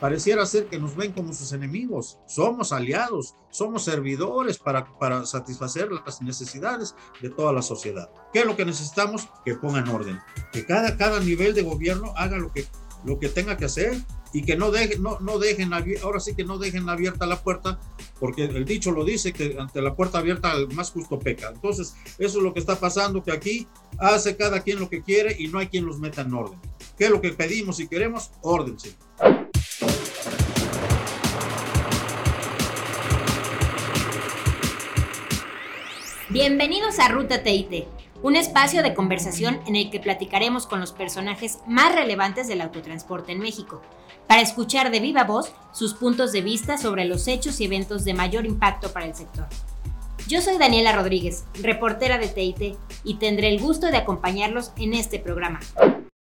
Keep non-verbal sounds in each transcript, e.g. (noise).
pareciera ser que nos ven como sus enemigos. Somos aliados, somos servidores para, para satisfacer las necesidades de toda la sociedad. ¿Qué es lo que necesitamos? Que pongan orden, que cada, cada nivel de gobierno haga lo que, lo que tenga que hacer y que no dejen, no, no dejen, ahora sí que no dejen abierta la puerta, porque el dicho lo dice que ante la puerta abierta el más justo peca. Entonces, eso es lo que está pasando, que aquí hace cada quien lo que quiere y no hay quien los meta en orden. ¿Qué es lo que pedimos y queremos? Orden, sí. Bienvenidos a Ruta TIT, un espacio de conversación en el que platicaremos con los personajes más relevantes del autotransporte en México, para escuchar de viva voz sus puntos de vista sobre los hechos y eventos de mayor impacto para el sector. Yo soy Daniela Rodríguez, reportera de TIT, y tendré el gusto de acompañarlos en este programa.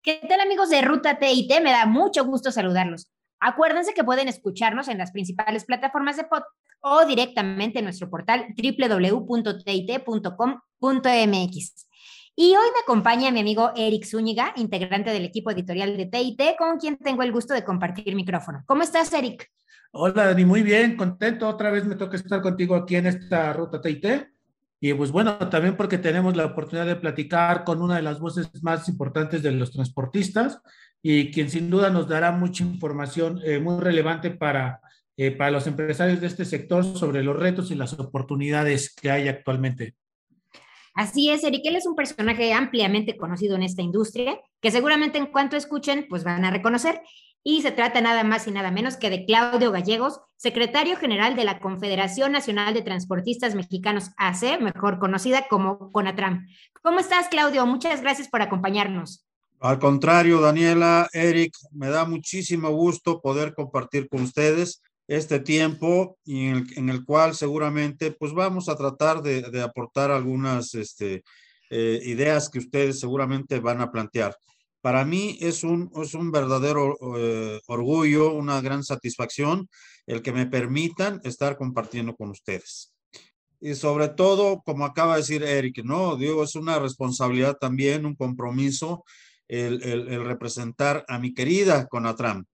¿Qué tal amigos de Ruta TIT? Me da mucho gusto saludarlos. Acuérdense que pueden escucharnos en las principales plataformas de podcast o directamente en nuestro portal www.tit.com.mx. Y hoy me acompaña mi amigo Eric Zúñiga, integrante del equipo editorial de TIT, con quien tengo el gusto de compartir micrófono. ¿Cómo estás, Eric? Hola, Dani, muy bien, contento. Otra vez me toca estar contigo aquí en esta ruta TIT. Y pues bueno, también porque tenemos la oportunidad de platicar con una de las voces más importantes de los transportistas y quien sin duda nos dará mucha información eh, muy relevante para, eh, para los empresarios de este sector sobre los retos y las oportunidades que hay actualmente. Así es, Eric, él es un personaje ampliamente conocido en esta industria, que seguramente en cuanto escuchen, pues van a reconocer. Y se trata nada más y nada menos que de Claudio Gallegos, secretario general de la Confederación Nacional de Transportistas Mexicanos AC, mejor conocida como CONATRAM. ¿Cómo estás, Claudio? Muchas gracias por acompañarnos. Al contrario, Daniela, Eric, me da muchísimo gusto poder compartir con ustedes este tiempo en el, cual seguramente pues vamos a tratar de, aportar algunas este, eh, ideas que ustedes seguramente van a plantear. Para mí es un, es un verdadero eh, orgullo, una gran satisfacción el que me permitan estar compartiendo con ustedes. Y sobre todo, como acaba de decir Eric, no, digo, es una responsabilidad también, un compromiso el, el, el representar a mi querida Conatram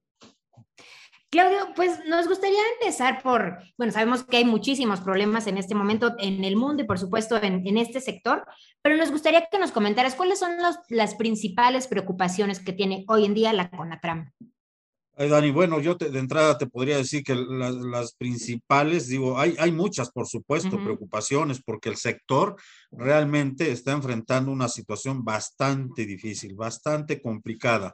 Claudio, pues nos gustaría empezar por, bueno, sabemos que hay muchísimos problemas en este momento en el mundo y por supuesto en, este sector, pero nos gustaría que nos comentaras cuáles son las principales preocupaciones que tiene hoy en día la CONATRAM. Ay, Dani, bueno, yo de entrada te podría decir que las principales, digo, hay, hay muchas, por supuesto, preocupaciones, porque el sector realmente está enfrentando una situación bastante difícil, bastante complicada.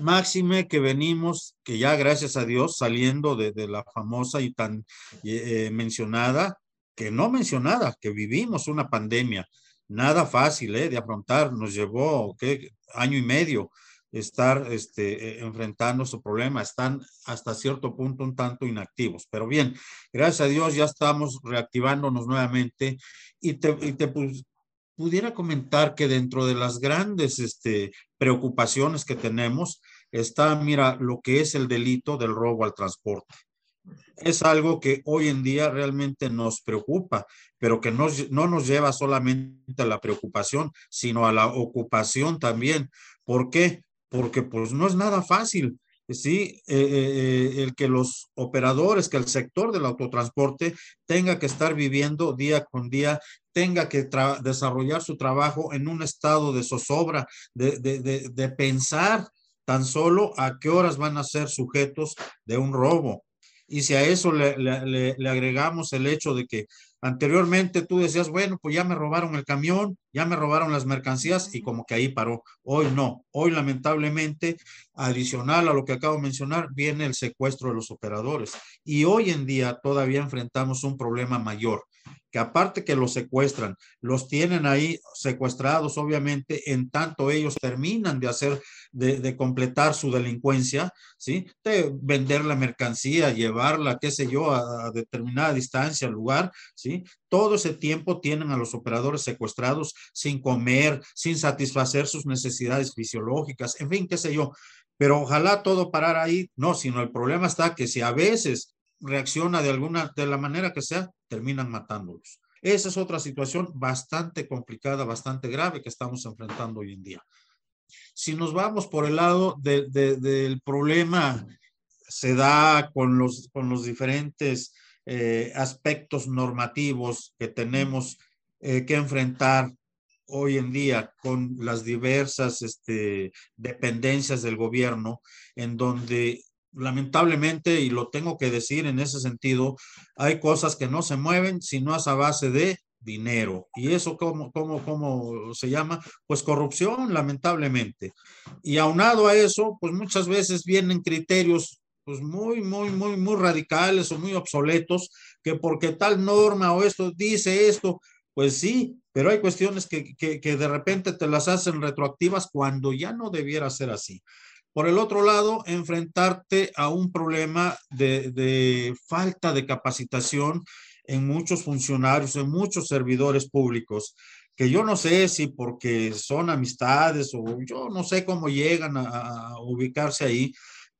Máxime que venimos, que ya gracias a Dios, saliendo de, la famosa y tan eh, mencionada, que no mencionada, que vivimos una pandemia. Nada fácil eh, de afrontar, nos llevó ¿qué? año y medio estar este, e, enfrentando su problema. Están hasta cierto punto un tanto inactivos. Pero bien, gracias a Dios ya estamos reactivándonos nuevamente y te, y pudiera comentar que dentro de las grandes este, preocupaciones que tenemos está, mira, lo que es el delito del robo al transporte. Es algo que hoy en día realmente nos preocupa, pero que no, no nos lleva solamente a la preocupación, sino a la ocupación también. ¿Por qué? Porque pues no es nada fácil. Sí, eh, eh, eh, el que los operadores, que el sector del autotransporte tenga que estar viviendo día con día tenga que desarrollar su trabajo en un estado de zozobra, de, de, de, pensar tan solo a qué horas van a ser sujetos de un robo. Y si a eso le, le, agregamos el hecho de que anteriormente tú decías, bueno, pues ya me robaron el camión, ya me robaron las mercancías y como que ahí paró. Hoy no, hoy lamentablemente, adicional a lo que acabo de mencionar, viene el secuestro de los operadores. Y hoy en día todavía enfrentamos un problema mayor que aparte que los secuestran, los tienen ahí secuestrados, obviamente, en tanto ellos terminan de hacer, de, completar su delincuencia, ¿sí? De vender la mercancía, llevarla, qué sé yo, a, a determinada distancia, al lugar, ¿sí? Todo ese tiempo tienen a los operadores secuestrados sin comer, sin satisfacer sus necesidades fisiológicas, en fin, qué sé yo. Pero ojalá todo parar ahí, no, sino el problema está que si a veces reacciona de alguna, de la manera que sea, terminan matándolos. Esa es otra situación bastante complicada, bastante grave que estamos enfrentando hoy en día. Si nos vamos por el lado del problema se da con los, con los diferentes eh, aspectos normativos que tenemos eh, que enfrentar hoy en día con las diversas este, dependencias del gobierno, en donde lamentablemente, y lo tengo que decir en ese sentido, hay cosas que no se mueven si no es a base de dinero. ¿Y eso cómo, cómo, cómo se llama? Pues corrupción, lamentablemente. Y aunado a eso, pues muchas veces vienen criterios pues muy, muy, muy, muy radicales o muy obsoletos, que porque tal norma o esto dice esto, pues sí, pero hay cuestiones que, que, que de repente te las hacen retroactivas cuando ya no debiera ser así. Por el otro lado, enfrentarte a un problema de, de falta de capacitación en muchos funcionarios, en muchos servidores públicos, que yo no sé si porque son amistades o yo no sé cómo llegan a, a ubicarse ahí,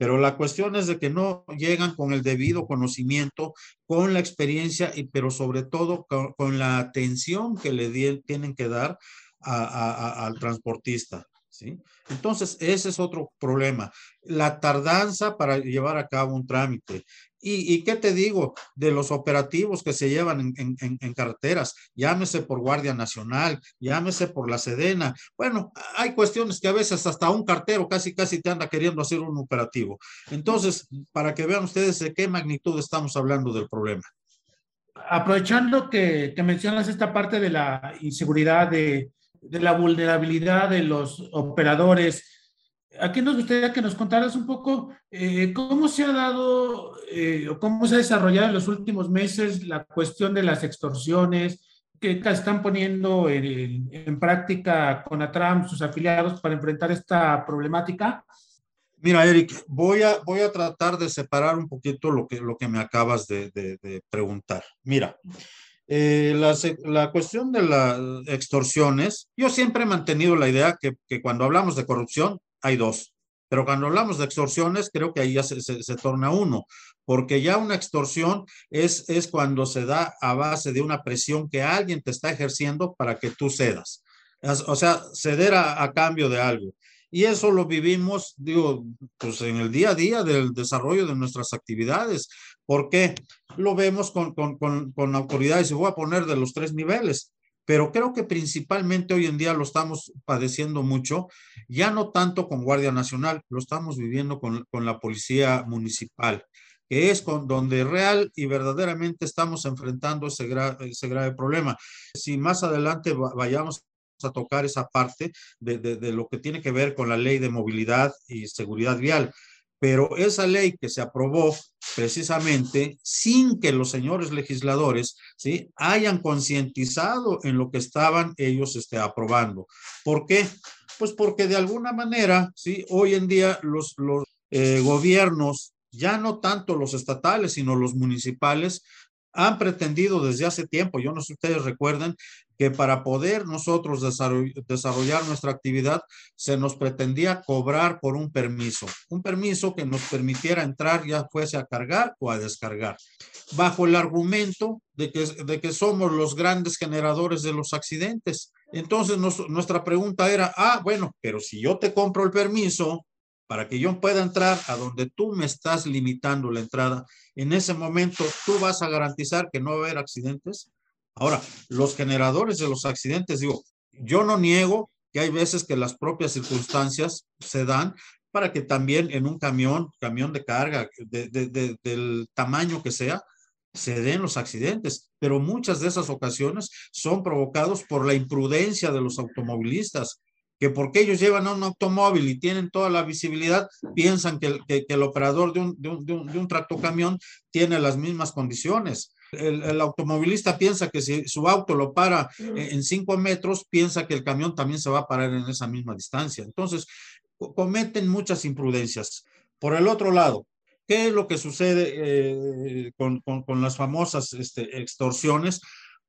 pero la cuestión es de que no llegan con el debido conocimiento, con la experiencia, y, pero sobre todo con, la atención que le tienen que dar al transportista. ¿sí? Entonces, ese es otro problema. La tardanza para llevar a cabo un trámite. ¿Y, qué te digo de los operativos que se llevan en, en, carreteras? Llámese por Guardia Nacional, llámese por la Sedena. Bueno, hay cuestiones que a veces hasta un cartero casi, casi te anda queriendo hacer un operativo. Entonces, para que vean ustedes de qué magnitud estamos hablando del problema. Aprovechando que, mencionas esta parte de la inseguridad, de la vulnerabilidad de los operadores, aquí nos gustaría que nos contaras un poco eh, cómo se ha dado eh, o cómo se ha desarrollado en los últimos meses la cuestión de las extorsiones que están poniendo en, en práctica con Atram, sus afiliados, para enfrentar esta problemática. Mira, Eric, voy a, voy a tratar de separar un poquito lo que, lo que me acabas de, de, preguntar. Mira, eh, la, la, cuestión de las extorsiones, yo siempre he mantenido la idea que, que, cuando hablamos de corrupción hay dos, pero cuando hablamos de extorsiones creo que ahí ya se, se, torna uno, porque ya una extorsión es, es cuando se da a base de una presión que alguien te está ejerciendo para que tú cedas. O sea, ceder a, a cambio de algo. Y eso lo vivimos, digo, pues en el día a día del desarrollo de nuestras actividades. ¿Por qué? Lo vemos con, con, con, con autoridades, y voy a poner de los tres niveles, pero creo que principalmente hoy en día lo estamos padeciendo mucho, ya no tanto con Guardia Nacional, lo estamos viviendo con, con la Policía Municipal, que es con donde real y verdaderamente estamos enfrentando ese, gra ese grave problema. Si más adelante vayamos a tocar esa parte de, de, de, lo que tiene que ver con la ley de movilidad y seguridad vial. Pero esa ley que se aprobó precisamente sin que los señores legisladores ¿sí? hayan concientizado en lo que estaban ellos este, aprobando. ¿Por qué? Pues porque de alguna manera, ¿sí? hoy en día los, los eh, gobiernos, ya no tanto los estatales, sino los municipales, han pretendido desde hace tiempo, yo no sé si ustedes recuerdan, que para poder nosotros desarrollar nuestra actividad se nos pretendía cobrar por un permiso, un permiso que nos permitiera entrar ya fuese a cargar o a descargar, bajo el argumento de que, de que somos los grandes generadores de los accidentes. Entonces nuestra pregunta era, ah, bueno, pero si yo te compro el permiso, para que yo pueda entrar a donde tú me estás limitando la entrada, en ese momento tú vas a garantizar que no va a haber accidentes. Ahora, los generadores de los accidentes, digo, yo no niego que hay veces que las propias circunstancias se dan para que también en un camión, camión de carga, de, de, de, del tamaño que sea, se den los accidentes, pero muchas de esas ocasiones son provocados por la imprudencia de los automovilistas, que porque ellos llevan un automóvil y tienen toda la visibilidad, piensan que, que, que el operador de un, de, un, de, un, de un tractocamión tiene las mismas condiciones. El, el, automovilista piensa que si su auto lo para en cinco metros, piensa que el camión también se va a parar en esa misma distancia. Entonces, cometen muchas imprudencias. Por el otro lado, ¿qué es lo que sucede eh, con, con, con, las famosas este, extorsiones?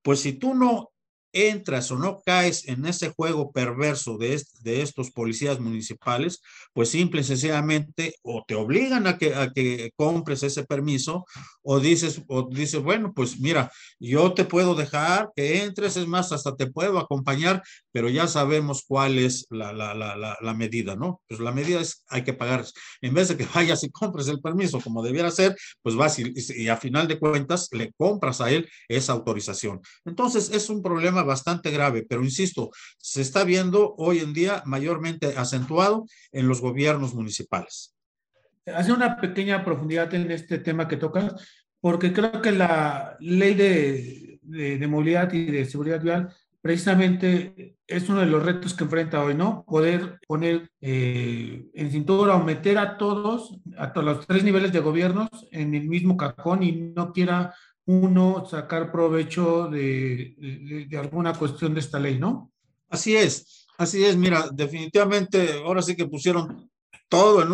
Pues si tú no entras o no caes en ese juego perverso de, de estos policías municipales, pues simple y sencillamente o te obligan a que, a que compres ese permiso o dices, o dices, bueno, pues mira, yo te puedo dejar que entres, es más, hasta te puedo acompañar, pero ya sabemos cuál es la, la, la, la medida, ¿no? Pues la medida es, hay que pagar. En vez de que vayas y compres el permiso como debiera ser, pues vas y, y a final de cuentas le compras a él esa autorización. Entonces, es un problema bastante grave, pero insisto, se está viendo hoy en día mayormente acentuado en los gobiernos municipales. Hace una pequeña profundidad en este tema que tocas, porque creo que la ley de, de, de movilidad y de seguridad vial precisamente es uno de los retos que enfrenta hoy, ¿no? Poder poner eh, en cintura o meter a todos, a todos los tres niveles de gobiernos en el mismo cajón y no quiera uno sacar provecho de, de, alguna cuestión de esta ley, ¿no? Así es, así es, mira, definitivamente ahora sí que pusieron todo,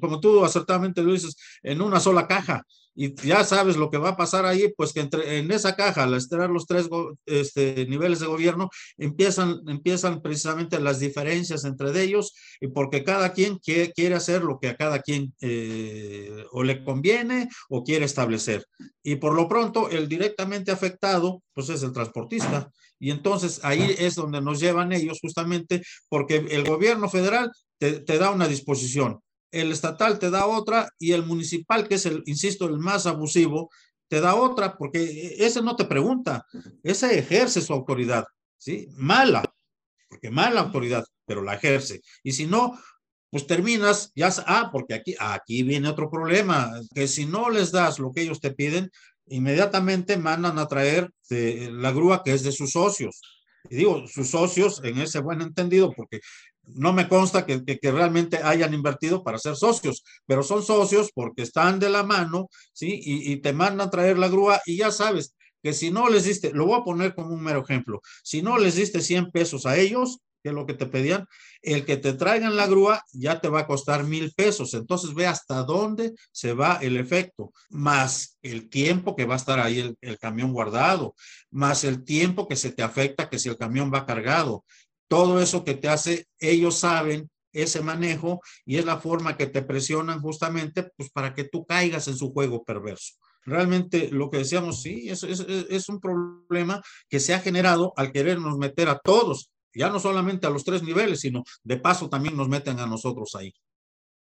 como tú acertadamente dices, en una sola caja. Y ya sabes lo que va a pasar ahí, pues que entre, en esa caja, al estar los tres este, niveles de gobierno, empiezan, empiezan precisamente las diferencias entre ellos, y porque cada quien quiere, hacer lo que a cada quien eh, o le conviene o quiere establecer. Y por lo pronto, el directamente afectado, pues es el transportista. Y entonces ahí es donde nos llevan ellos justamente porque el gobierno federal te da una disposición el estatal te da otra y el municipal, que es el, insisto, el más abusivo, te da otra porque ese no te pregunta, ese ejerce su autoridad, ¿sí? Mala, porque mala autoridad, pero la ejerce. Y si no, pues terminas, ya, ah, porque aquí, aquí viene otro problema, que si no les das lo que ellos te piden, inmediatamente mandan a traer de, la grúa que es de sus socios. Y digo, sus socios en ese buen entendido, porque no me consta que, que, realmente hayan invertido para ser socios, pero son socios porque están de la mano, ¿sí? Y, te mandan a traer la grúa y ya sabes que si no les diste, lo voy a poner como un mero ejemplo, si no les diste 100 pesos a ellos, que es lo que te pedían, el que te traigan la grúa ya te va a costar mil pesos. Entonces ve hasta dónde se va el efecto, más el tiempo que va a estar ahí el camión guardado, más el tiempo que se te afecta que si el camión va cargado, todo eso que te hace, ellos saben ese manejo y es la forma que te presionan justamente pues para que tú caigas en su juego perverso. Realmente lo que decíamos, sí, es, es, un problema que se ha generado al querernos meter a todos, ya no solamente a los tres niveles, sino de paso también nos meten a nosotros ahí.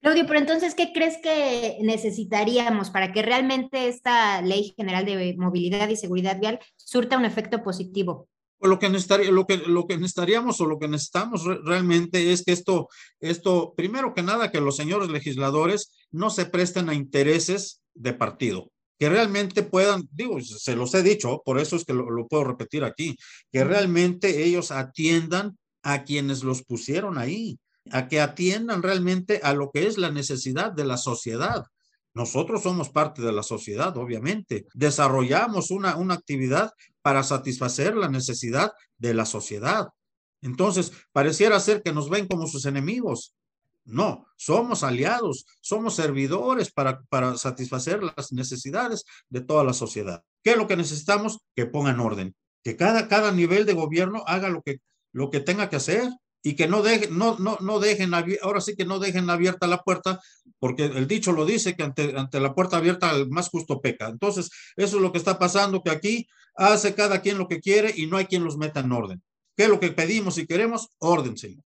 Claudio, pero entonces, ¿qué crees que necesitaríamos para que realmente esta ley general de movilidad y seguridad vial surta un efecto positivo? Pues lo que, necesitaría, lo, que, lo que necesitaríamos o lo que necesitamos re realmente es que esto, esto, primero que nada, que los señores legisladores no se presten a intereses de partido, que realmente puedan, digo, se los he dicho, por eso es que lo, lo puedo repetir aquí, que realmente ellos atiendan a quienes los pusieron ahí, a que atiendan realmente a lo que es la necesidad de la sociedad. Nosotros somos parte de la sociedad, obviamente. Desarrollamos una, una actividad para satisfacer la necesidad de la sociedad. Entonces, pareciera ser que nos ven como sus enemigos. No, somos aliados, somos servidores para, para satisfacer las necesidades de toda la sociedad. ¿Qué es lo que necesitamos? Que pongan orden, que cada, cada nivel de gobierno haga lo que, lo que tenga que hacer y que no, dejen, no, no, no dejen, ahora sí que no dejen abierta la puerta, porque el dicho lo dice que ante, ante la puerta abierta el más justo peca. Entonces, eso es lo que está pasando, que aquí hace cada quien lo que quiere y no hay quien los meta en orden. ¿Qué es lo que pedimos y queremos? Orden, señor.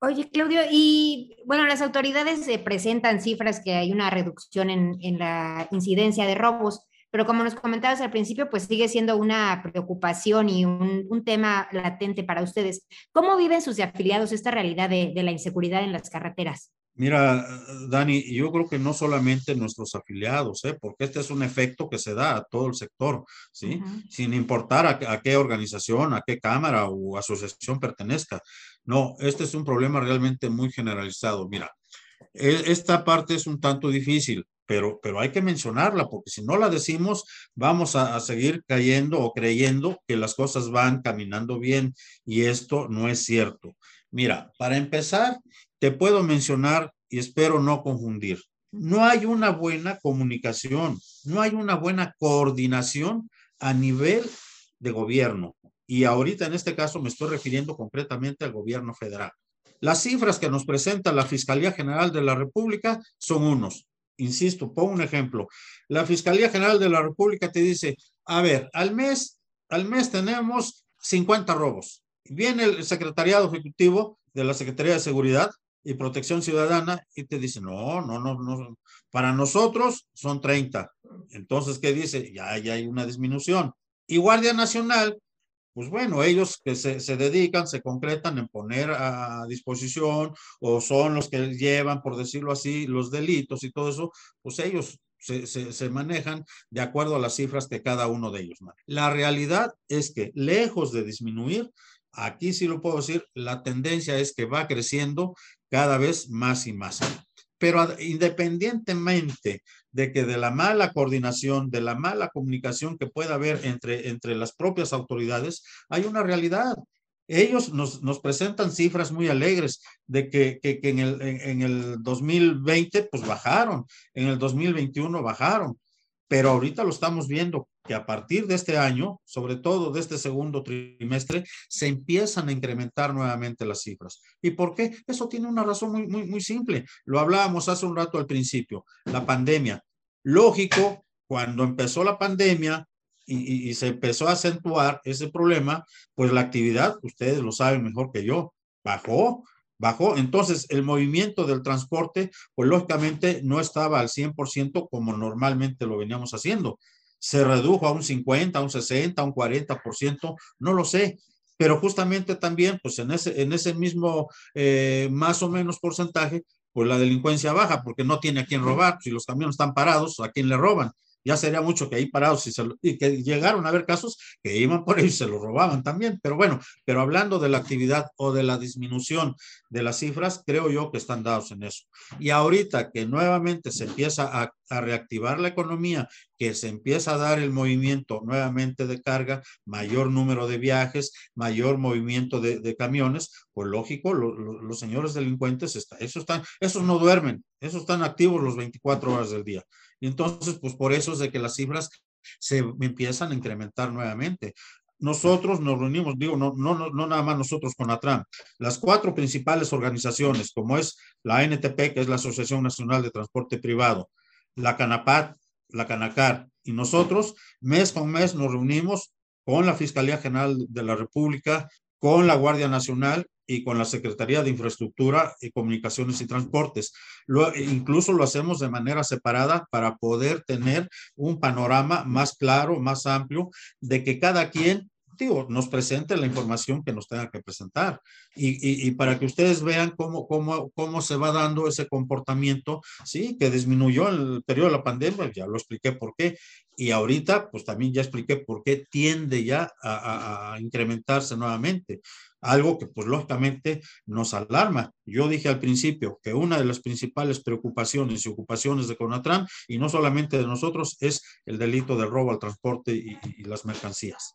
Oye, Claudio, y bueno, las autoridades presentan cifras que hay una reducción en, en la incidencia de robos pero como nos comentabas al principio, pues sigue siendo una preocupación y un, un tema latente para ustedes. ¿Cómo viven sus afiliados esta realidad de, de la inseguridad en las carreteras? Mira, Dani, yo creo que no solamente nuestros afiliados, ¿eh? porque este es un efecto que se da a todo el sector, ¿sí? Uh -huh. Sin importar a, a, qué organización, a qué cámara o asociación pertenezca. No, este es un problema realmente muy generalizado. Mira, e, esta parte es un tanto difícil pero, pero hay que mencionarla, porque si no la decimos, vamos a, a, seguir cayendo o creyendo que las cosas van caminando bien y esto no es cierto. Mira, para empezar, te puedo mencionar y espero no confundir. No hay una buena comunicación, no hay una buena coordinación a nivel de gobierno. y ahorita en este caso me estoy refiriendo concretamente al gobierno federal. Las cifras que nos presenta la Fiscalía General de la República son unos. Insisto, pongo un ejemplo. La Fiscalía General de la República te dice, a ver, al mes, al mes tenemos 50 robos. Viene el secretariado ejecutivo de la Secretaría de Seguridad y Protección Ciudadana y te dice, no, no, no, no, para nosotros son 30. Entonces, ¿qué dice? Ya, ya hay una disminución. Y Guardia Nacional, pues bueno, ellos que se, se, dedican, se concretan en poner a disposición o son los que llevan, por decirlo así, los delitos y todo eso, pues ellos se, se, manejan de acuerdo a las cifras que cada uno de ellos maneja. La realidad es que lejos de disminuir, aquí sí lo puedo decir, la tendencia es que va creciendo cada vez más y más. Pero independientemente de que de la mala coordinación, de la mala comunicación que pueda haber entre, entre las propias autoridades, hay una realidad. Ellos nos, nos presentan cifras muy alegres de que, que, en, el, en el 2020 pues bajaron, en el 2021 bajaron, pero ahorita lo estamos viendo que a partir de este año, sobre todo de este segundo trimestre, se empiezan a incrementar nuevamente las cifras. ¿Y por qué? Eso tiene una razón muy, muy, simple. Lo hablábamos hace un rato al principio, la pandemia. Lógico, cuando empezó la pandemia y se empezó a acentuar ese problema, pues la actividad, ustedes lo saben mejor que yo, bajó, bajó. Entonces, el movimiento del transporte, pues lógicamente no estaba al 100% como normalmente lo veníamos haciendo se redujo a un 50, a un 60, a un 40%, no lo sé, pero justamente también, pues en ese, en ese mismo eh, más o menos porcentaje, pues la delincuencia baja porque no tiene a quién robar, si los camiones están parados, ¿a quién le roban? Ya sería mucho que ahí parados y, y, que llegaron a haber casos que iban por ahí y se lo robaban también. Pero bueno, pero hablando de la actividad o de la disminución de las cifras, creo yo que están dados en eso. Y ahorita que nuevamente se empieza a, a reactivar la economía, que se empieza a dar el movimiento nuevamente de carga, mayor número de viajes, mayor movimiento de, de camiones, pues lógico, lo, lo, los señores delincuentes, está, esos, están, esos no duermen, esos están activos los 24 horas del día. Y entonces, pues por eso es de que las cifras se empiezan a incrementar nuevamente. Nosotros nos reunimos, digo, no, no, no nada más nosotros con ATRAM, las cuatro principales organizaciones, como es la NTP, que es la Asociación Nacional de Transporte Privado, la CANAPAT, la CANACAR, y nosotros mes con mes nos reunimos con la Fiscalía General de la República, con la Guardia Nacional y con la Secretaría de Infraestructura y Comunicaciones y Transportes. Lo, incluso lo hacemos de manera separada para poder tener un panorama más claro, más amplio, de que cada quien digo, nos presente la información que nos tenga que presentar y, y, y, para que ustedes vean cómo, cómo, cómo se va dando ese comportamiento, sí, que disminuyó el periodo de la pandemia, ya lo expliqué por qué, y ahorita pues también ya expliqué por qué tiende ya a, a, a incrementarse nuevamente algo que pues lógicamente nos alarma. Yo dije al principio que una de las principales preocupaciones y ocupaciones de Conatran, y no solamente de nosotros, es el delito de robo al transporte y, y las mercancías.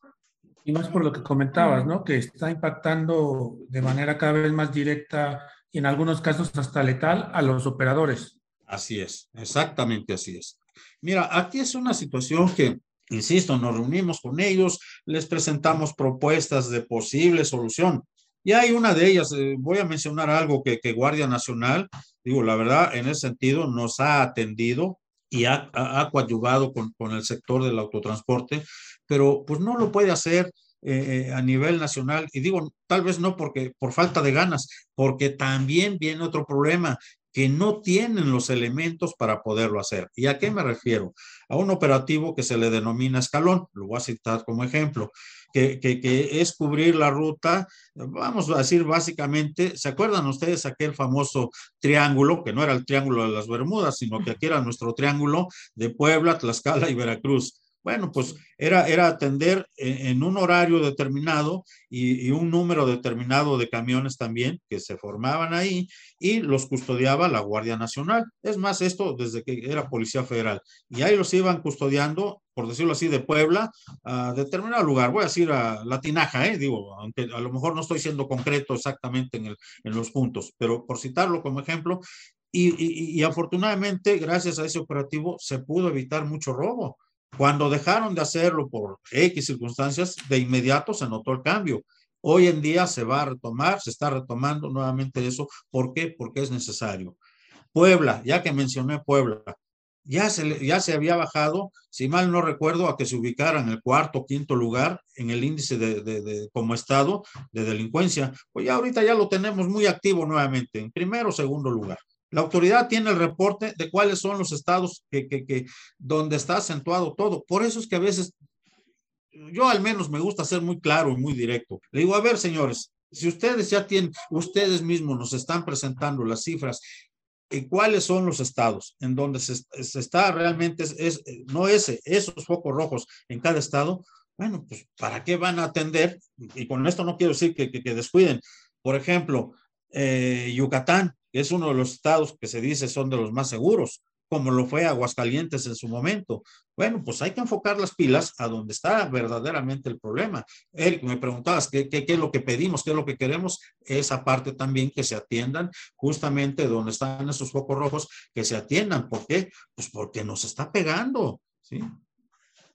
Y más por lo que comentabas, ¿no? Que está impactando de manera cada vez más directa y en algunos casos hasta letal a los operadores. Así es, exactamente así es. Mira, aquí es una situación que Insisto, nos reunimos con ellos, les presentamos propuestas de posible solución. Y hay una de ellas, eh, voy a mencionar algo que, que, Guardia Nacional, digo, la verdad, en ese sentido nos ha atendido y ha, ha, coadyuvado con, con, el sector del autotransporte, pero pues no lo puede hacer eh, eh, a nivel nacional. Y digo, tal vez no porque por falta de ganas, porque también viene otro problema que no tienen los elementos para poderlo hacer. ¿Y a qué me refiero? A un operativo que se le denomina escalón, lo voy a citar como ejemplo, que, que, que es cubrir la ruta, vamos a decir básicamente, ¿se acuerdan ustedes aquel famoso triángulo, que no era el triángulo de las Bermudas, sino que aquí era nuestro triángulo de Puebla, Tlaxcala y Veracruz? Bueno, pues era, era atender en, en, un horario determinado y, un número determinado de camiones también que se formaban ahí y los custodiaba la Guardia Nacional. Es más, esto desde que era Policía Federal. Y ahí los iban custodiando, por decirlo así, de Puebla a determinado lugar. Voy a decir a La Tinaja, ¿eh? digo, aunque a lo mejor no estoy siendo concreto exactamente en, el, en los puntos, pero por citarlo como ejemplo. Y, y afortunadamente, gracias a ese operativo, se pudo evitar mucho robo Cuando dejaron de hacerlo por X circunstancias, de inmediato se notó el cambio. Hoy en día se va a retomar, se está retomando nuevamente eso. ¿Por qué? Porque es necesario. Puebla, ya que mencioné Puebla, ya se, ya se había bajado, si mal no recuerdo, a que se ubicara en el cuarto o quinto lugar en el índice de, de, como estado de delincuencia. Pues ya ahorita ya lo tenemos muy activo nuevamente, en primero o segundo lugar. La autoridad tiene el reporte de cuáles son los estados que, que, que, donde está acentuado todo. Por eso es que a veces, yo al menos me gusta ser muy claro y muy directo. Le digo, a ver, señores, si ustedes ya tienen, ustedes mismos nos están presentando las cifras y cuáles son los estados en donde se, está realmente, es, no ese, esos focos rojos en cada estado, bueno, pues ¿para qué van a atender? Y con esto no quiero decir que, que descuiden. Por ejemplo, eh, Yucatán, que es uno de los estados que se dice son de los más seguros, como lo fue Aguascalientes en su momento. Bueno, pues hay que enfocar las pilas a donde está verdaderamente el problema. Eric, me preguntabas ¿qué, qué, es lo que pedimos, qué es lo que queremos, esa parte también que se atiendan justamente donde están esos focos rojos, que se atiendan. ¿Por qué? Pues porque nos está pegando, ¿sí?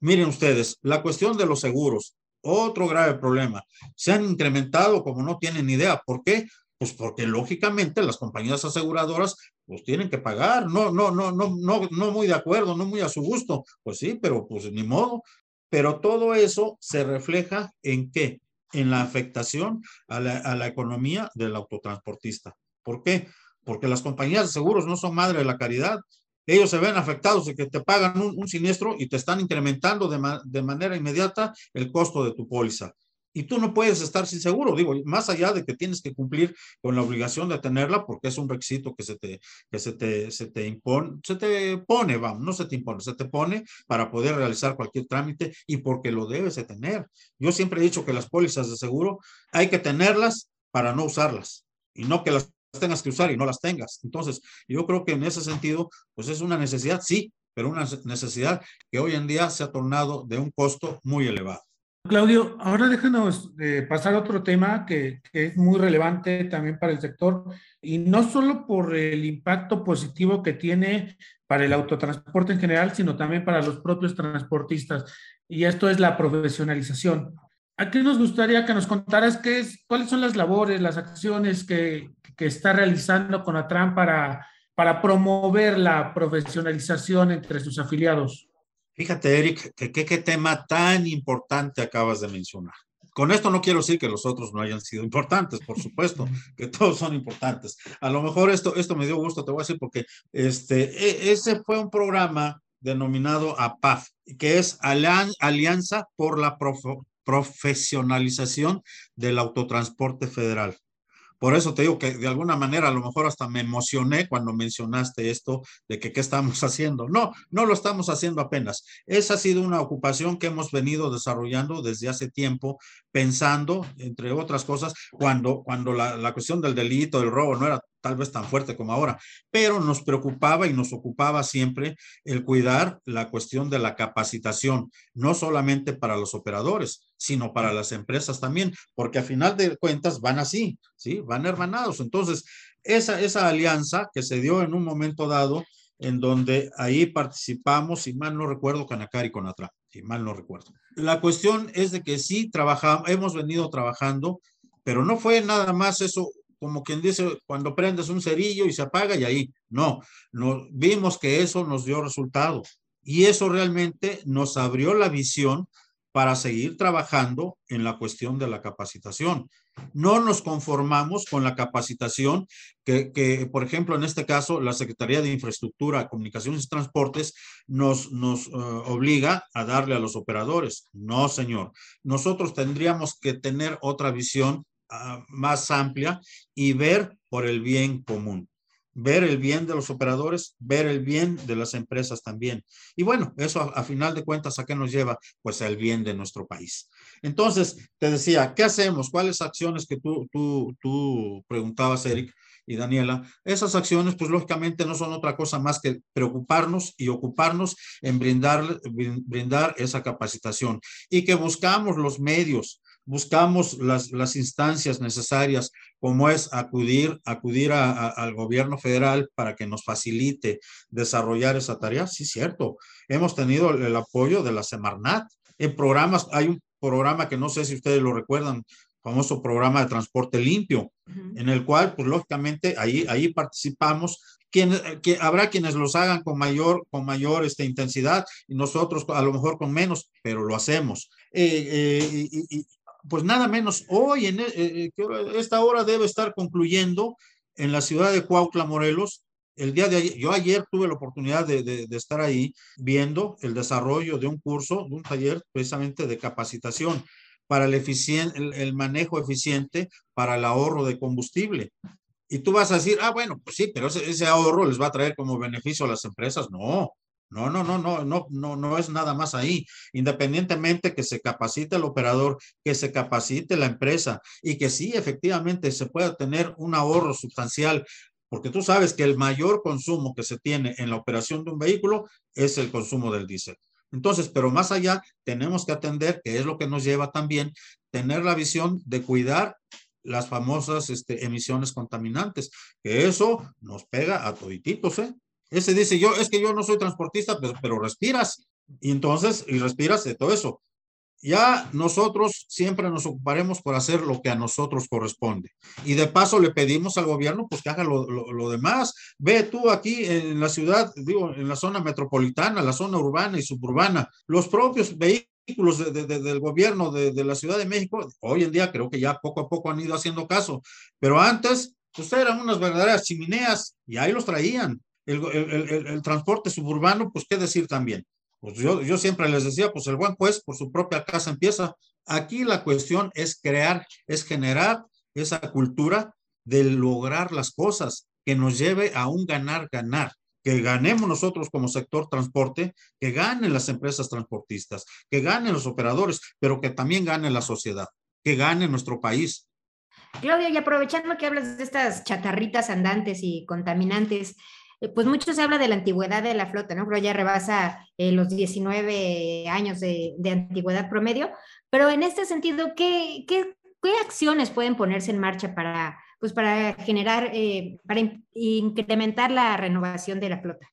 Miren ustedes, la cuestión de los seguros, otro grave problema. Se han incrementado como no tienen idea. ¿Por qué? Pues porque lógicamente las compañías aseguradoras pues tienen que pagar, no, no, no, no, no, no muy de acuerdo, no muy a su gusto, pues sí, pero pues ni modo. Pero todo eso se refleja en qué? En la afectación a la, a la economía del autotransportista. ¿Por qué? Porque las compañías de seguros no son madre de la caridad. Ellos se ven afectados de que te pagan un, siniestro y te están incrementando de, de manera inmediata el costo de tu póliza y tú no puedes estar sin seguro, digo, más allá de que tienes que cumplir con la obligación de tenerla porque es un requisito que se te, que se te, se te impone, se te pone, vamos, no se te impone, se te pone para poder realizar cualquier trámite y porque lo debes de tener. Yo siempre he dicho que las pólizas de seguro hay que tenerlas para no usarlas y no que las tengas que usar y no las tengas. Entonces, yo creo que en ese sentido, pues es una necesidad, sí, pero una necesidad que hoy en día se ha tornado de un costo muy elevado. Claudio, ahora déjanos eh, pasar a otro tema que, es muy relevante también para el sector y no solo por el impacto positivo que tiene para el autotransporte en general, sino también para los propios transportistas. Y esto es la profesionalización. Aquí nos gustaría que nos contaras qué es, cuáles son las labores, las acciones que, que está realizando Conatran para, para promover la profesionalización entre sus afiliados. Fíjate, Eric, que qué tema tan importante acabas de mencionar. Con esto no quiero decir que los otros no hayan sido importantes, por supuesto, que todos son importantes. A lo mejor esto, esto me dio gusto, te voy a decir, porque este, ese fue un programa denominado APAF, que es Alianza por la Profesionalización del Autotransporte Federal. Por eso te digo que de alguna manera a lo mejor hasta me emocioné cuando mencionaste esto de que qué estamos (laughs) haciendo. No, no lo estamos haciendo apenas. Esa ha sido una ocupación que hemos venido desarrollando desde hace tiempo, pensando, entre otras cosas, cuando, cuando la, la cuestión del delito, del robo no era tal vez tan fuerte como ahora, pero nos preocupaba y nos ocupaba siempre el cuidar la cuestión de la capacitación, no solamente para los operadores, sino para las empresas también, porque a final de cuentas van así, ¿sí? Van hermanados. Entonces, esa, esa alianza que se dio en un momento dado, en donde ahí participamos, si mal no recuerdo, Canacari y Conatra, si mal no recuerdo. La cuestión es de que sí trabajamos, hemos venido trabajando, pero no fue nada más eso como quien dice, cuando prendes un cerillo y se apaga y ahí. No, no vimos que eso nos dio resultado y eso realmente nos abrió la visión para seguir trabajando en la cuestión de la capacitación. No nos conformamos con la capacitación que, que, por ejemplo, en este caso, la Secretaría de Infraestructura, Comunicaciones y Transportes nos, nos uh, obliga a darle a los operadores. No, señor. Nosotros tendríamos que tener otra visión uh, más amplia y ver por el bien común. Ver el bien de los operadores, ver el bien de las empresas también. Y bueno, eso a, a final de cuentas, ¿a qué nos lleva? Pues al bien de nuestro país. Entonces, te decía, ¿qué hacemos? ¿Cuáles acciones que tú, tú, tú preguntabas, Eric? y Daniela, esas acciones pues lógicamente no son otra cosa más que preocuparnos y ocuparnos en brindar, brindar esa capacitación y que buscamos los medios buscamos las, las instancias necesarias, como es acudir, acudir al gobierno federal para que nos facilite desarrollar esa tarea. Sí, cierto. Hemos tenido el, apoyo de la Semarnat. En programas, hay un programa que no sé si ustedes lo recuerdan, famoso programa de transporte limpio, en el cual, pues lógicamente, ahí, ahí participamos. Quien, que habrá quienes los hagan con mayor, con mayor este, intensidad y nosotros a lo mejor con menos, pero lo hacemos. Eh, eh, y, pues nada menos, hoy en eh, eh, esta hora debe estar concluyendo en la ciudad de Cuautla, Morelos, el día de ayer, yo ayer tuve la oportunidad de, estar ahí viendo el desarrollo de un curso, de un taller precisamente de capacitación para el, manejo eficiente para el ahorro de combustible. Y tú vas a decir, ah, bueno, pues sí, pero ese ahorro les va a traer como beneficio a las empresas. No, no, no, no, no, no, no, no es nada más ahí. Independientemente que se capacite el operador, que se capacite la empresa y que sí, efectivamente, se pueda tener un ahorro sustancial, porque tú sabes que el mayor consumo que se tiene en la operación de un vehículo es el consumo del diésel. Entonces, pero más allá, tenemos que atender, que es lo que nos lleva también, tener la visión de cuidar las famosas este, emisiones contaminantes, que eso nos pega a todititos, ¿eh? Ese dice, yo, es que yo no soy transportista, pero, pero respiras. Y entonces, y respiras de todo eso. Ya nosotros siempre nos ocuparemos por hacer lo que a nosotros corresponde. Y de paso le pedimos al gobierno pues que haga lo, demás. Ve tú aquí en la ciudad, digo, en la zona metropolitana, la zona urbana y suburbana, los propios vehículos de, de, del gobierno de, la Ciudad de México, hoy en día creo que ya poco a poco han ido haciendo caso, pero antes, pues eran unas verdaderas chimeneas y ahí los traían el, transporte suburbano, pues qué decir también. Pues yo, yo siempre les decía, pues el buen juez por su propia casa empieza. Aquí la cuestión es crear, es generar esa cultura de lograr las cosas que nos lleve a un ganar-ganar que ganemos nosotros como sector transporte, que ganen las empresas transportistas, que ganen los operadores, pero que también gane la sociedad, que gane nuestro país. Claudia, y aprovechando que hablas de estas chatarritas andantes y contaminantes, eh, pues mucho se habla de la antigüedad de la flota, ¿no? Creo ya rebasa eh, los 19 años de, antigüedad promedio, pero en este sentido, ¿qué, qué, qué acciones pueden ponerse en marcha para, pues para generar, eh, para incrementar la renovación de la flota?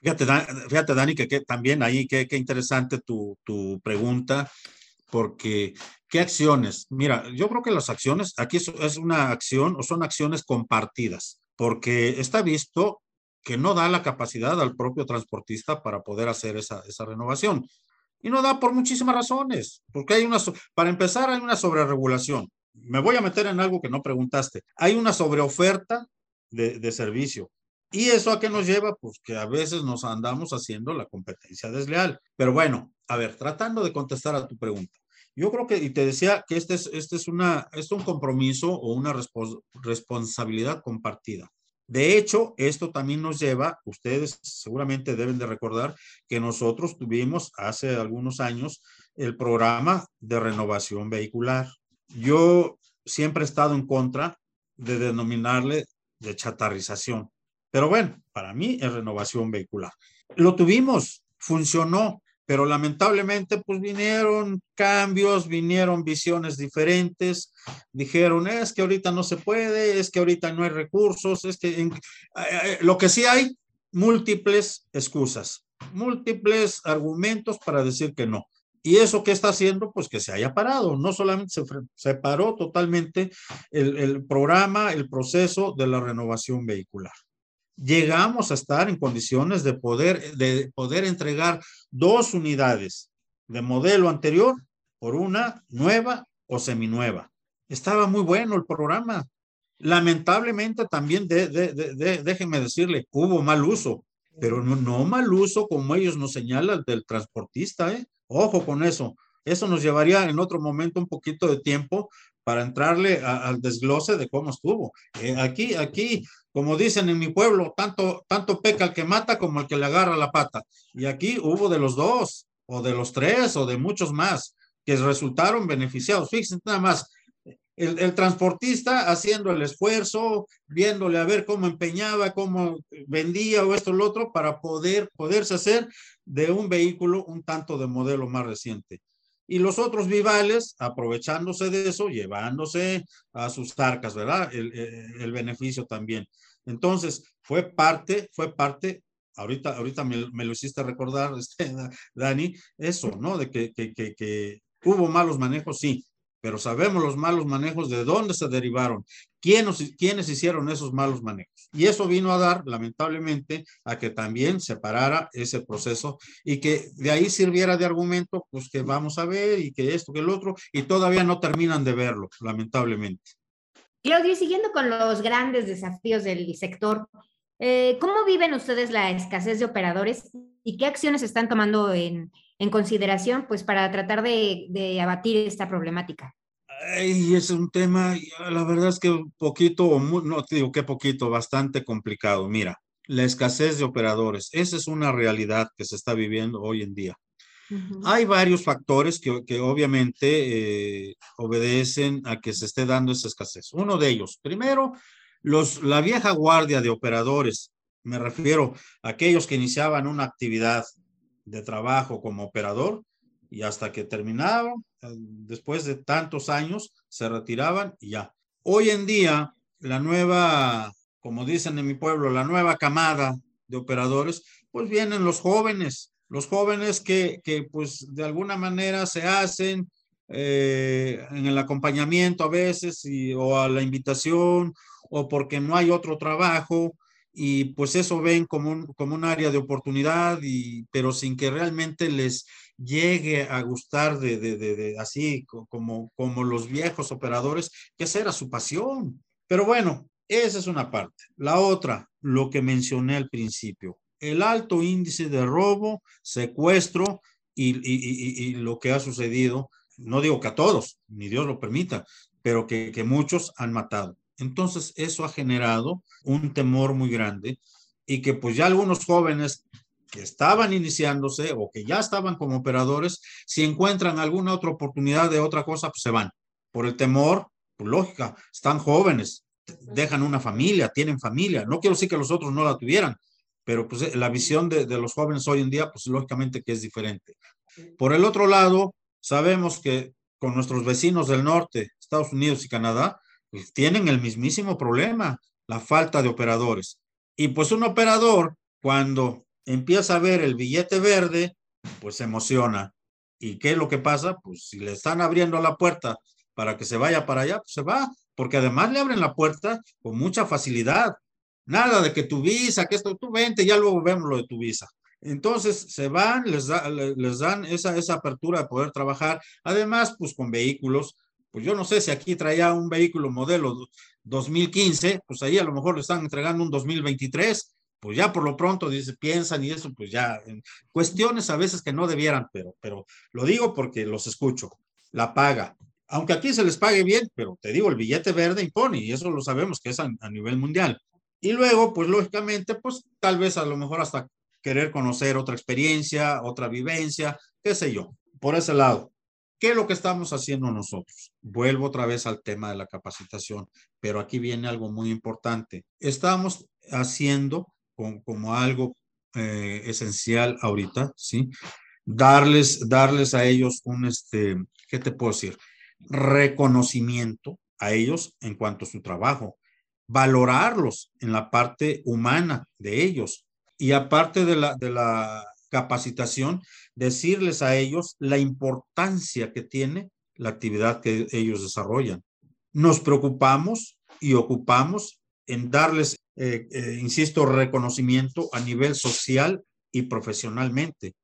Fíjate, fíjate Dani, que, también ahí, qué interesante tu, tu pregunta, porque ¿qué acciones? Mira, yo creo que las acciones, aquí es una acción o son acciones compartidas, porque está visto que no da la capacidad al propio transportista para poder hacer esa, esa renovación. Y no da por muchísimas razones, porque hay una, para empezar, hay una sobreregulación. Me voy a meter en algo que no preguntaste. Hay una sobreoferta de, de servicio. ¿Y eso a qué nos lleva? Pues que a veces nos andamos haciendo la competencia desleal. Pero bueno, a ver, tratando de contestar a tu pregunta. Yo creo que, y te decía que este es, este es, una, es un compromiso o una responsabilidad compartida. De hecho, esto también nos lleva, ustedes seguramente deben de recordar que nosotros tuvimos hace algunos años el programa de renovación vehicular. Yo siempre he estado en contra de denominarle de chatarrización, pero bueno, para mí es renovación vehicular. Lo tuvimos, funcionó, pero lamentablemente pues vinieron cambios, vinieron visiones diferentes, dijeron, es que ahorita no se puede, es que ahorita no hay recursos, es que eh, eh, lo que sí hay, múltiples excusas, múltiples argumentos para decir que no. ¿Y eso qué está haciendo? Pues que se haya parado. No solamente se, se paró totalmente el, el programa, el proceso de la renovación vehicular llegamos a estar en condiciones de poder, de poder entregar dos unidades de modelo anterior por una nueva o seminueva. Estaba muy bueno el programa. Lamentablemente también, de, déjenme decirle, hubo mal uso, pero no, no, mal uso como ellos nos señalan del transportista. ¿eh? Ojo con eso. Eso nos llevaría en otro momento un poquito de tiempo para entrarle al desglose de cómo estuvo. Eh, aquí, aquí como dicen en mi pueblo, tanto, tanto peca el que mata como el que le agarra la pata. Y aquí hubo de los dos, o de los tres, o de muchos más, que resultaron beneficiados. Fíjense nada más, el, transportista haciendo el esfuerzo, viéndole a ver cómo empeñaba, cómo vendía o esto o lo otro, para poder, poderse hacer de un vehículo un tanto de modelo más reciente. Y los otros vivales, aprovechándose de eso, llevándose a sus arcas, ¿verdad? El, el, beneficio también. Entonces, fue parte, fue parte, ahorita, ahorita me, me lo hiciste recordar, (laughs) este, Dani, eso, ¿no? De que, que, que, que hubo malos manejos, sí, pero sabemos los malos manejos de dónde se derivaron, quiénes, quiénes hicieron esos malos manejos. Y eso vino a dar, lamentablemente, a que también se parara ese proceso y que de ahí sirviera de argumento, pues que vamos a ver y que esto, que el otro, y todavía no terminan de verlo, lamentablemente. Claudio, siguiendo con los grandes desafíos del sector, eh, ¿cómo viven ustedes la escasez de operadores y qué acciones están tomando en, en consideración pues para tratar de, de abatir esta problemática? Y es un tema, la verdad es que un poquito, o no te digo que poquito, bastante complicado. Mira, la escasez de operadores, esa es una realidad que se está viviendo hoy en día. Uh -huh. Hay varios factores que, que obviamente eh, obedecen a que se esté dando esa escasez. Uno de ellos, primero, los, la vieja guardia de operadores, me refiero a aquellos que iniciaban una actividad de trabajo como operador y hasta que terminaban, después de tantos años, se retiraban y ya. Hoy en día, la nueva, como dicen en mi pueblo, la nueva camada de operadores, pues vienen los jóvenes, los jóvenes que, que pues de alguna manera se hacen eh, en el acompañamiento a veces o a la invitación o porque no hay otro trabajo y pues eso ven como un, como un área de oportunidad, y, pero sin que realmente les llegue a gustar de, de, de, así como, como los viejos operadores, que esa era su pasión. Pero bueno, esa es una parte. La otra, lo que mencioné al principio, el alto índice de robo, secuestro y, y, y, y lo que ha sucedido, no digo que a todos, ni Dios lo permita, pero que, que muchos han matado. Entonces, eso ha generado un temor muy grande y que pues ya algunos jóvenes que estaban iniciándose o que ya estaban como operadores, si encuentran alguna otra oportunidad de otra cosa, pues se van. Por el temor, pues lógica, están jóvenes, dejan una familia, tienen familia. No quiero decir que los otros no la tuvieran, pero pues la visión de, de los jóvenes hoy en día, pues lógicamente que es diferente. Por el otro lado, sabemos que con nuestros vecinos del norte, Estados Unidos y Canadá, tienen el mismísimo problema, la falta de operadores. Y pues un operador, cuando empieza a ver el billete verde, pues se emociona. ¿Y qué es lo que pasa? Pues si le están abriendo la puerta para que se vaya para allá, pues se va, porque además le abren la puerta con mucha facilidad. Nada de que tu visa, que esto, tú vente, ya luego vemos lo de tu visa. Entonces se van, les, les dan esa, esa apertura de poder trabajar, además, pues con vehículos, pues yo no sé si aquí traía un vehículo modelo 2015, pues ahí a lo mejor le están entregando un 2023, pues ya por lo pronto dice, piensan y eso, pues ya, en cuestiones a veces que no debieran, pero, pero lo digo porque los escucho, la paga. Aunque aquí se les pague bien, pero te digo, el billete verde impone y eso lo sabemos que es a, a nivel mundial. Y luego, pues lógicamente, pues tal vez a lo mejor hasta querer conocer otra experiencia, otra vivencia, qué sé yo, por ese lado. ¿Qué es lo que estamos haciendo nosotros? Vuelvo otra vez al tema de la capacitación, pero aquí viene algo muy importante. Estamos haciendo como algo eh, esencial ahorita, ¿sí? Darles, darles a ellos un, este, ¿qué te puedo decir? Reconocimiento a ellos en cuanto a su trabajo, valorarlos en la parte humana de ellos. Y aparte de la, de la capacitación, decirles a ellos la importancia que tiene la actividad que ellos desarrollan. Nos preocupamos y ocupamos en darles, eh, eh, insisto, reconocimiento a nivel social y profesionalmente.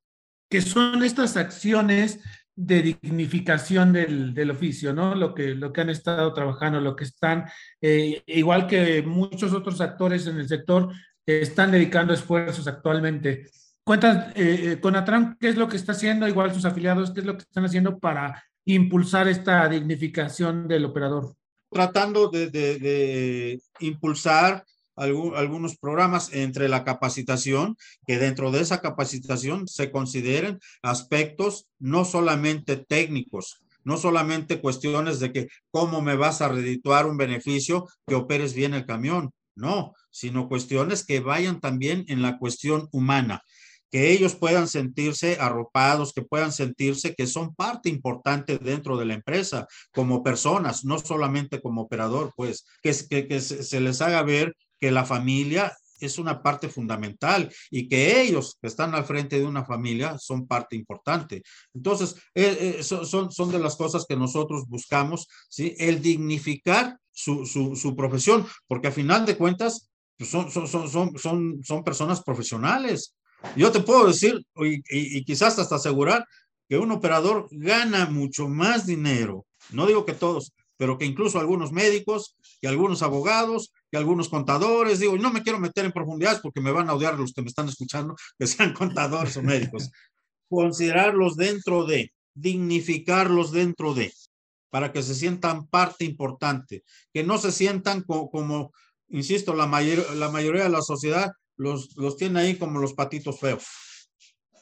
Que son estas acciones de dignificación del, del, oficio, ¿no? Lo que, lo que han estado trabajando, lo que están, eh, igual que muchos otros actores en el sector, están dedicando esfuerzos actualmente. Cuentas, eh, con Atram, ¿qué es lo que está haciendo? Igual sus afiliados, ¿qué es lo que están haciendo para impulsar esta dignificación del operador? Tratando de, impulsar algunos programas entre la capacitación, que dentro de esa capacitación se consideren aspectos no solamente técnicos, no solamente cuestiones de que cómo me vas a redituar un beneficio que operes bien el camión, no, sino cuestiones que vayan también en la cuestión humana que ellos puedan sentirse arropados, que puedan sentirse que son parte importante dentro de la empresa, como personas, no solamente como operador, pues, que, se les haga ver que la familia es una parte fundamental y que ellos que están al frente de una familia son parte importante. Entonces, eh, eh, son, son de las cosas que nosotros buscamos, ¿sí? El dignificar su, su, profesión, porque a final de cuentas pues, son, son, son, son, son personas profesionales. Yo te puedo decir, y, quizás hasta asegurar, que un operador gana mucho más dinero. No digo que todos, pero que incluso algunos médicos, que algunos abogados, que algunos contadores, digo, no me quiero meter en profundidades porque me van a odiar los que me están escuchando, que sean contadores o médicos. Considerarlos dentro de, dignificarlos dentro de, para que se sientan parte importante, que no se sientan como, insisto, la, mayor, la mayoría de la sociedad los, los tiene ahí como los patitos feos.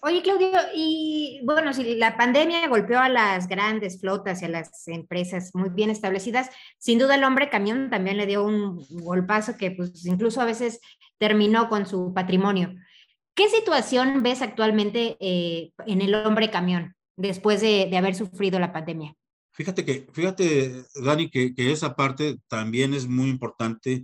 Oye, Claudio, y bueno, si la pandemia golpeó a las grandes flotas y a las empresas muy bien establecidas, sin duda el hombre camión también le dio un golpazo que pues incluso a veces terminó con su patrimonio. ¿Qué situación ves actualmente eh, en el hombre camión después de, haber sufrido la pandemia? Fíjate que, fíjate, Dani, que, que esa parte también es muy importante,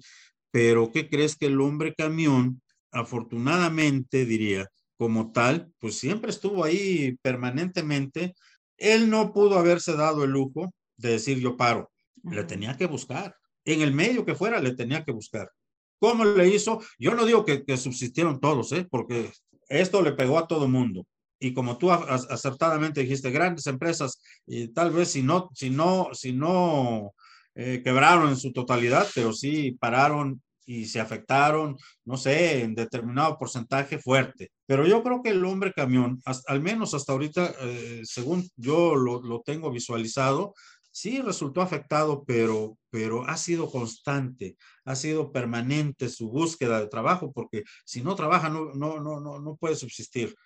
pero ¿qué crees que el hombre camión, afortunadamente diría, como tal, pues siempre estuvo ahí permanentemente. Él no pudo haberse dado el lujo de decir yo paro. Le tenía que buscar. En el medio que fuera, le tenía que buscar. ¿Cómo le hizo? Yo no digo que, subsistieron todos, ¿eh? porque esto le pegó a todo mundo. Y como tú acertadamente dijiste, grandes empresas, y tal vez si no, si no, si no eh, quebraron en su totalidad, pero sí pararon y se afectaron, no sé, en determinado porcentaje fuerte. Pero yo creo que el hombre camión, al menos hasta ahorita, eh, según yo lo, lo, tengo visualizado, sí resultó afectado, pero, pero ha sido constante, ha sido permanente su búsqueda de trabajo, porque si no trabaja no, no, no, no, no puede subsistir.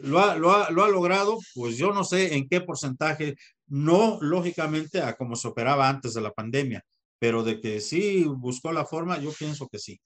Lo ha, lo, ha, lo ha logrado, pues yo no sé en qué porcentaje, no lógicamente a como se operaba antes de la pandemia, pero de que sí buscó la forma, yo pienso que sí.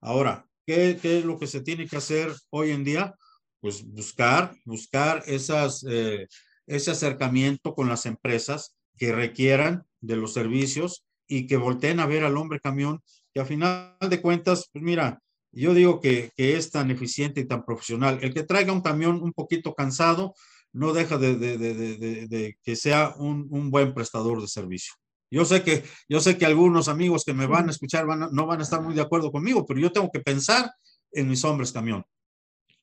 Ahora, ¿qué, qué es lo que se tiene que hacer hoy en día? Pues buscar, buscar esas, eh, ese acercamiento con las empresas que requieran de los servicios y que volteen a ver al hombre camión, que a final de cuentas, pues mira, yo digo que, que es tan eficiente y tan profesional. El que traiga un camión un poquito cansado, no deja de, de, de, de que sea un, un buen prestador de servicio. Yo sé que, yo sé que algunos amigos que me van a escuchar van no van a estar muy de acuerdo conmigo, pero yo tengo que pensar en mis hombres camión.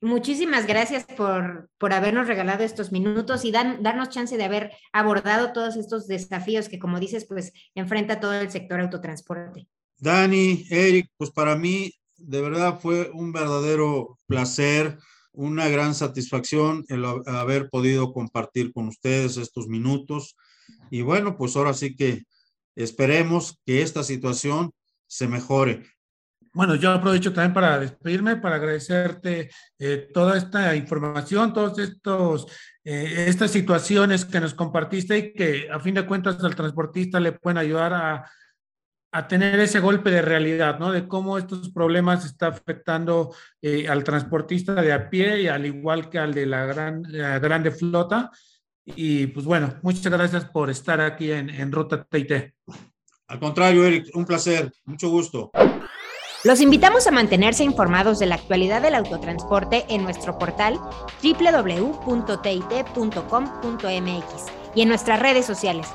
Muchísimas gracias por, por habernos regalado estos minutos y dan, darnos chance de haber abordado todos estos desafíos que, como dices, pues enfrenta todo el sector autotransporte. Dani, Eric, pues para mí de verdad fue un verdadero placer, una gran satisfacción el haber podido compartir con ustedes estos minutos. Y bueno, pues ahora sí que Esperemos que esta situación se mejore. Bueno, yo aprovecho también para despedirme, para agradecerte eh, toda esta información, todas estos, eh, estas situaciones que nos compartiste y que a fin de cuentas al transportista le pueden ayudar a, a tener ese golpe de realidad, ¿no? De cómo estos problemas están afectando eh, al transportista de a pie y al igual que al de la, gran, la grande flota. Y pues bueno, muchas gracias por estar aquí en, en Ruta TIT. Al contrario, Eric, un placer, mucho gusto. Los invitamos a mantenerse informados de la actualidad del autotransporte en nuestro portal www.tit.com.mx y en nuestras redes sociales.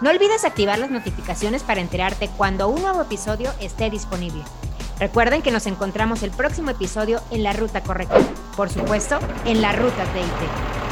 No olvides activar las notificaciones para enterarte cuando un nuevo episodio esté disponible. Recuerden que nos encontramos el próximo episodio en la ruta correcta, por supuesto, en la ruta TIT.